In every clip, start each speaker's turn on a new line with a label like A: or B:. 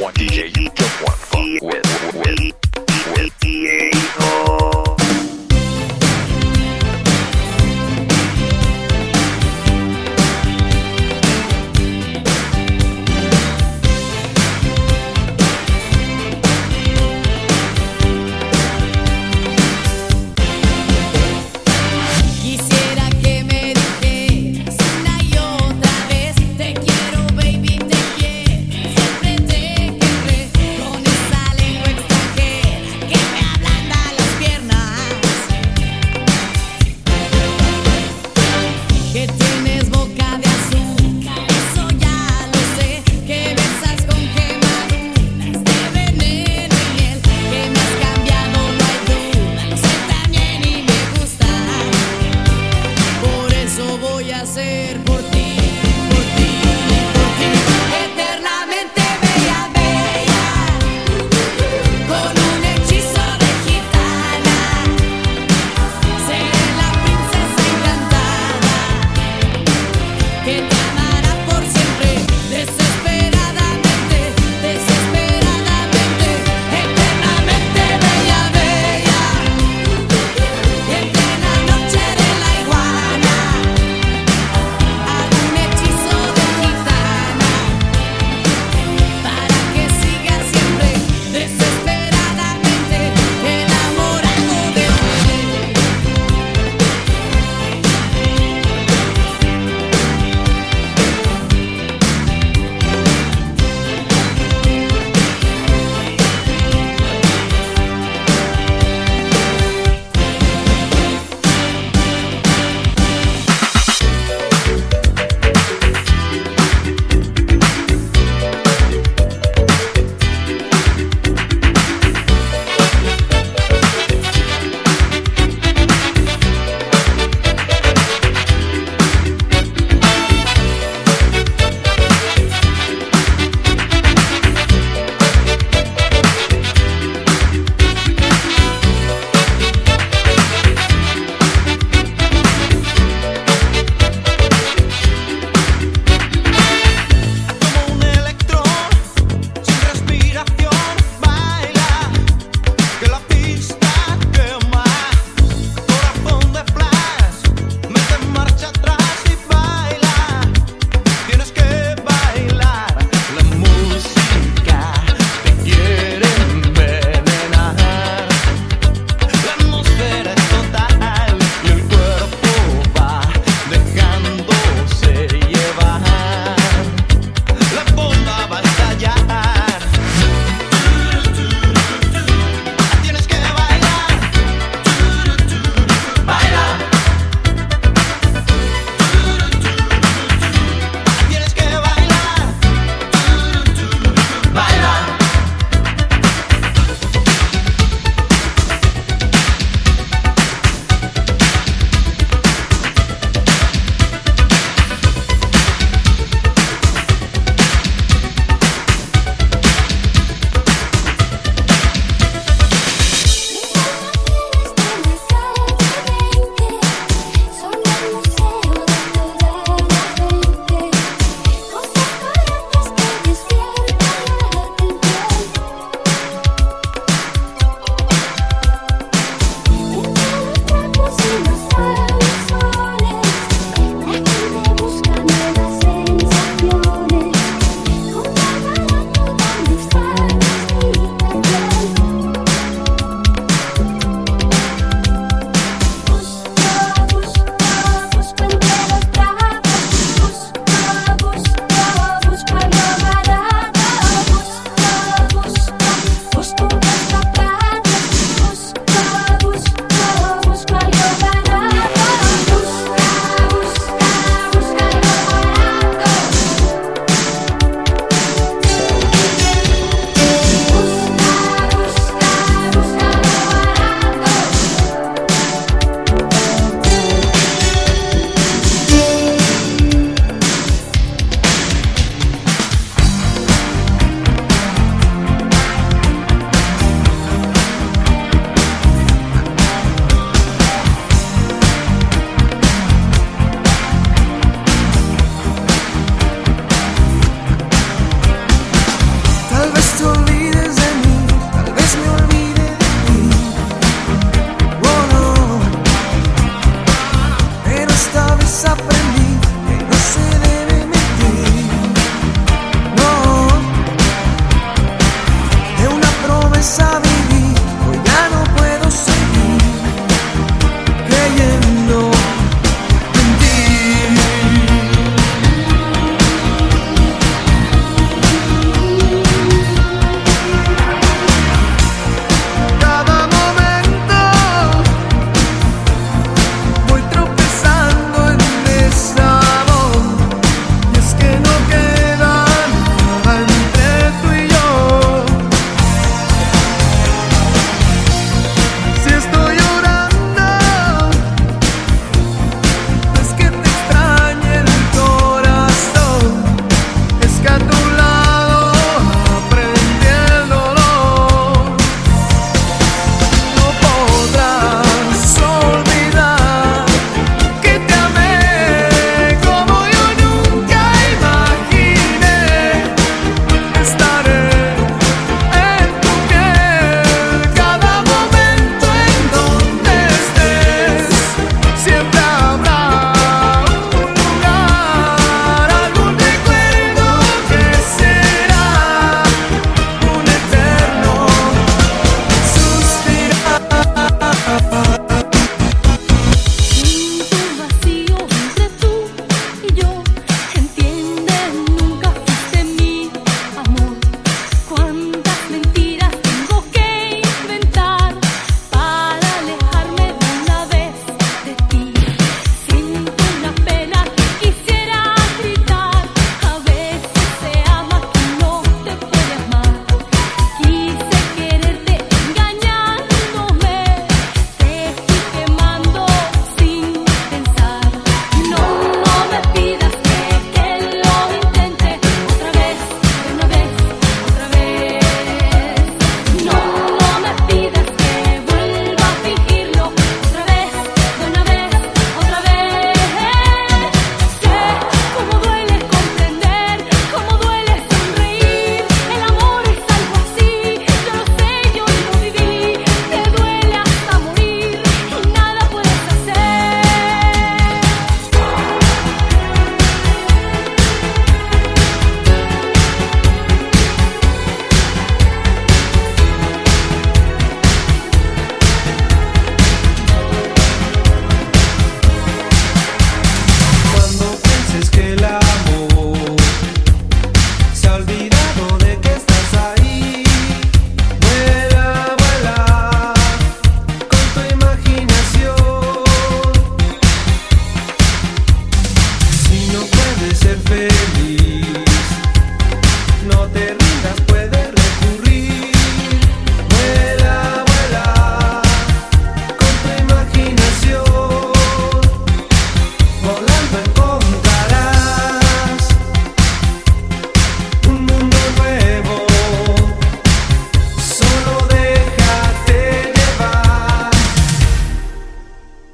A: One DJ you don't want fuck with, with, with, with.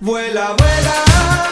B: Vuela, vuela.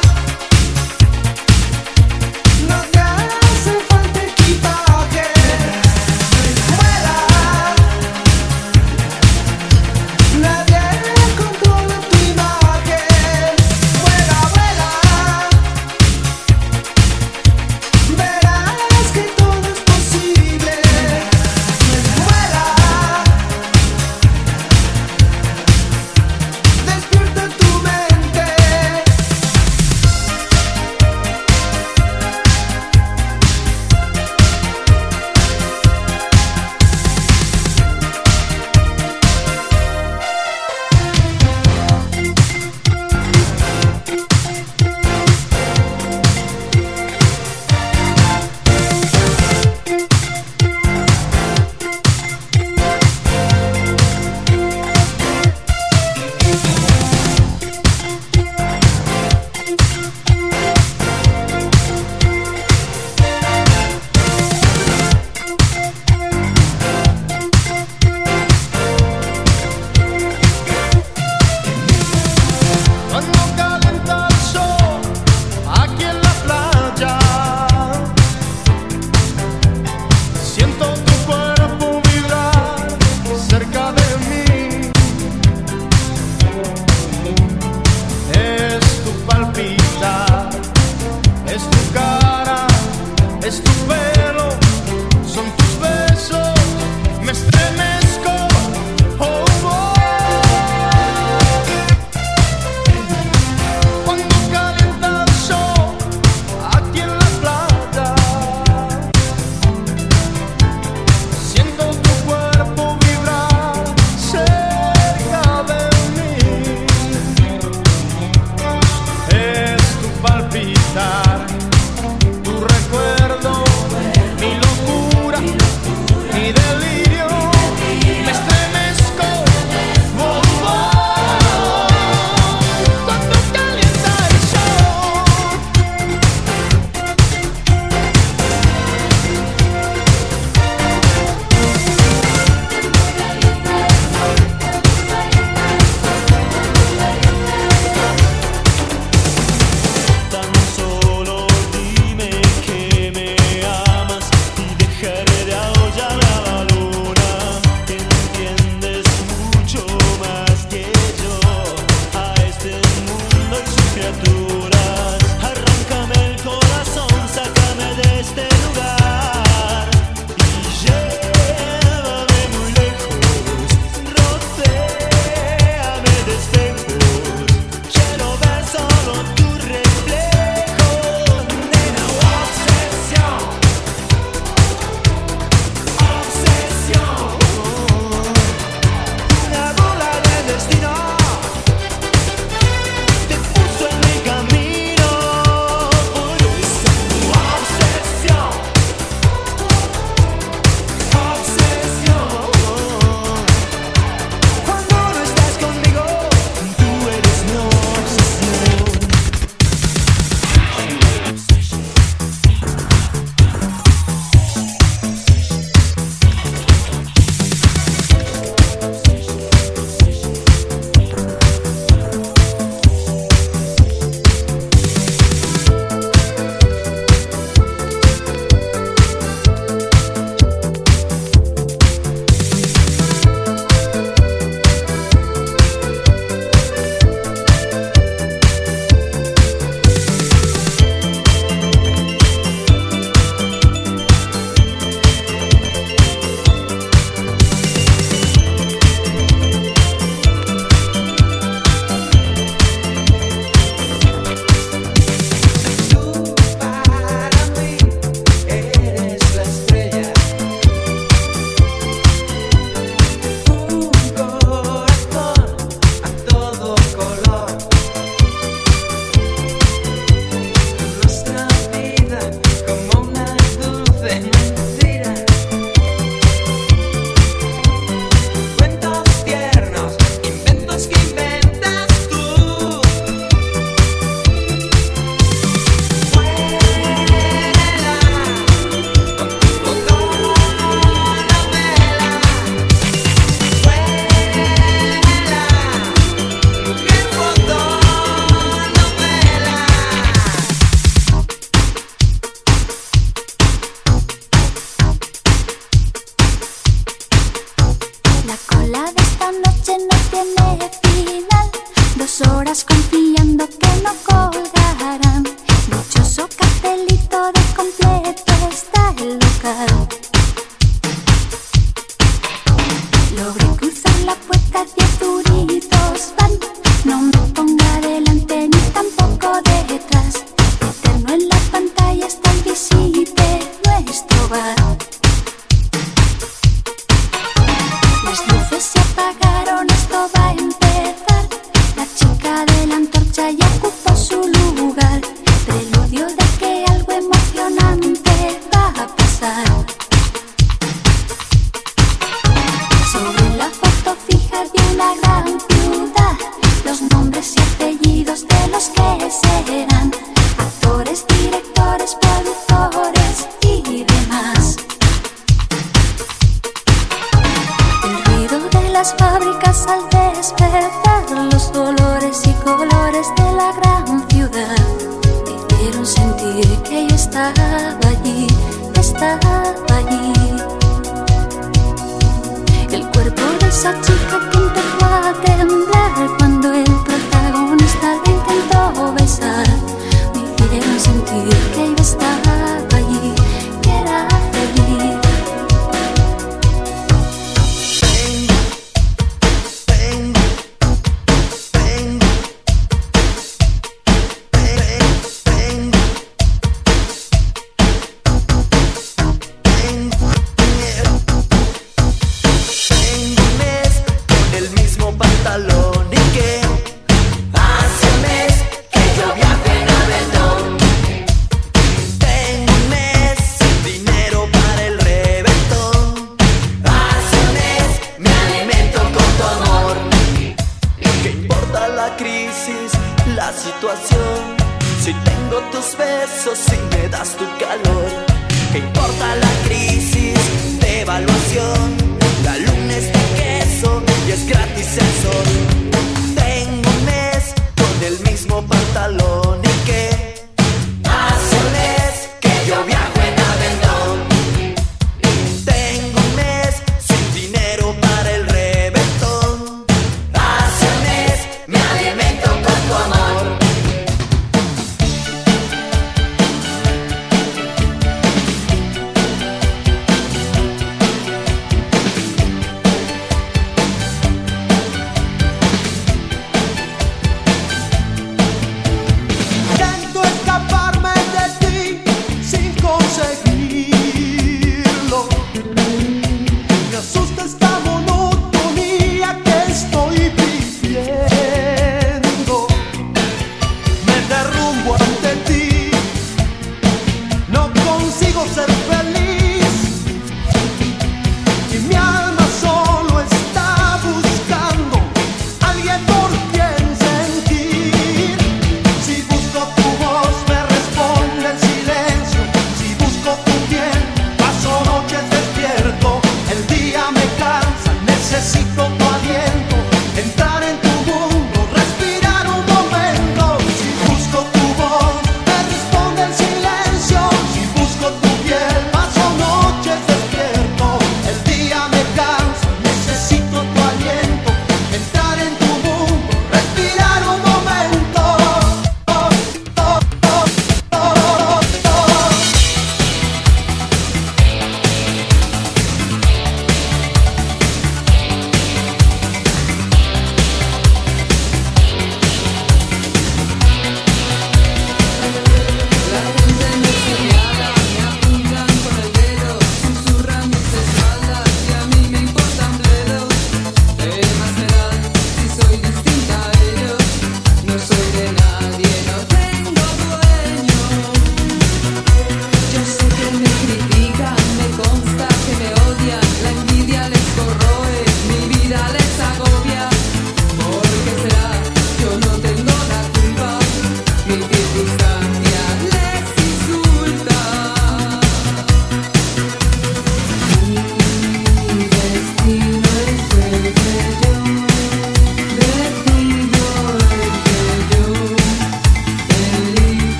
B: las fábricas al despertar.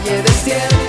B: Calle desierta,